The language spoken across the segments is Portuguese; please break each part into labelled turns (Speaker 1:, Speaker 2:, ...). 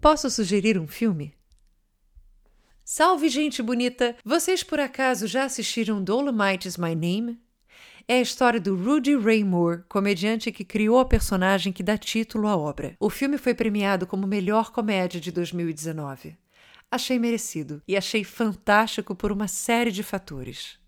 Speaker 1: Posso sugerir um filme? Salve, gente bonita! Vocês por acaso já assistiram Dolomite is My Name? É a história do Rudy Ray Moore, comediante que criou a personagem que dá título à obra. O filme foi premiado como melhor comédia de 2019. Achei merecido e achei fantástico por uma série de fatores.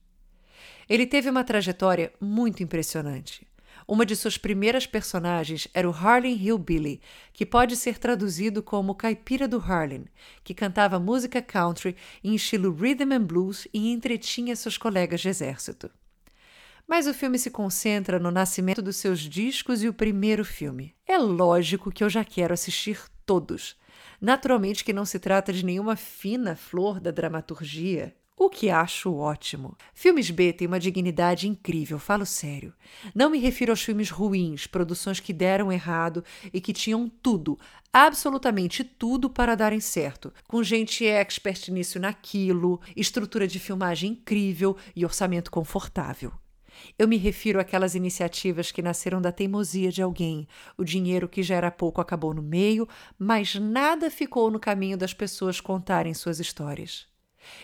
Speaker 1: Ele teve uma trajetória muito impressionante. Uma de suas primeiras personagens era o Harlem Hillbilly, que pode ser traduzido como caipira do Harlem, que cantava música country em estilo rhythm and blues e entretinha seus colegas de exército. Mas o filme se concentra no nascimento dos seus discos e o primeiro filme. É lógico que eu já quero assistir todos. Naturalmente que não se trata de nenhuma fina flor da dramaturgia, o que acho ótimo. Filmes B têm uma dignidade incrível, falo sério. Não me refiro aos filmes ruins, produções que deram errado e que tinham tudo, absolutamente tudo para darem certo, com gente expert nisso naquilo, estrutura de filmagem incrível e orçamento confortável. Eu me refiro àquelas iniciativas que nasceram da teimosia de alguém. O dinheiro que já era pouco acabou no meio, mas nada ficou no caminho das pessoas contarem suas histórias.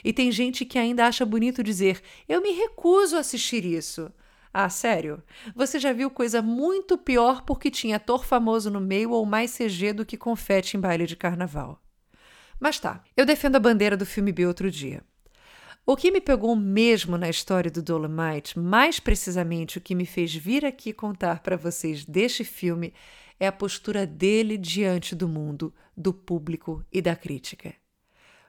Speaker 1: E tem gente que ainda acha bonito dizer: Eu me recuso a assistir isso. Ah, sério? Você já viu coisa muito pior porque tinha ator famoso no meio ou mais CG do que confete em baile de carnaval. Mas tá, eu defendo a bandeira do filme B outro dia. O que me pegou mesmo na história do Dolomite, mais precisamente o que me fez vir aqui contar para vocês deste filme, é a postura dele diante do mundo, do público e da crítica.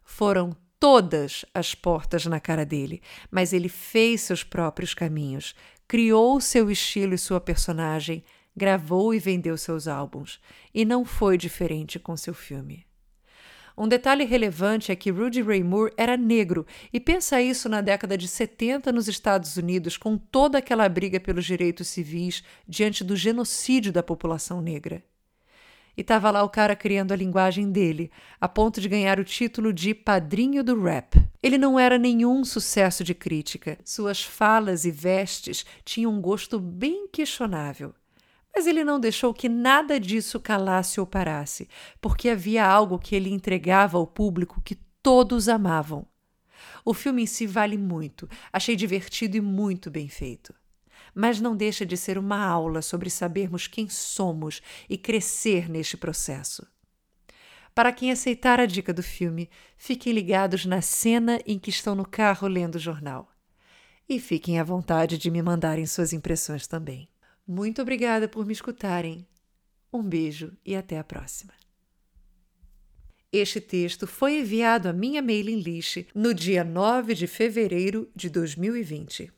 Speaker 1: Foram todas as portas na cara dele, mas ele fez seus próprios caminhos, criou seu estilo e sua personagem, gravou e vendeu seus álbuns, e não foi diferente com seu filme. Um detalhe relevante é que Rudy Ray Moore era negro, e pensa isso na década de 70 nos Estados Unidos, com toda aquela briga pelos direitos civis diante do genocídio da população negra. E estava lá o cara criando a linguagem dele, a ponto de ganhar o título de padrinho do rap. Ele não era nenhum sucesso de crítica. Suas falas e vestes tinham um gosto bem questionável. Mas ele não deixou que nada disso calasse ou parasse, porque havia algo que ele entregava ao público que todos amavam. O filme em si vale muito, achei divertido e muito bem feito. Mas não deixa de ser uma aula sobre sabermos quem somos e crescer neste processo. Para quem aceitar a dica do filme, fiquem ligados na cena em que estão no carro lendo o jornal. E fiquem à vontade de me mandarem suas impressões também. Muito obrigada por me escutarem. Um beijo e até a próxima. Este texto foi enviado à minha mailing list no dia 9 de fevereiro de 2020.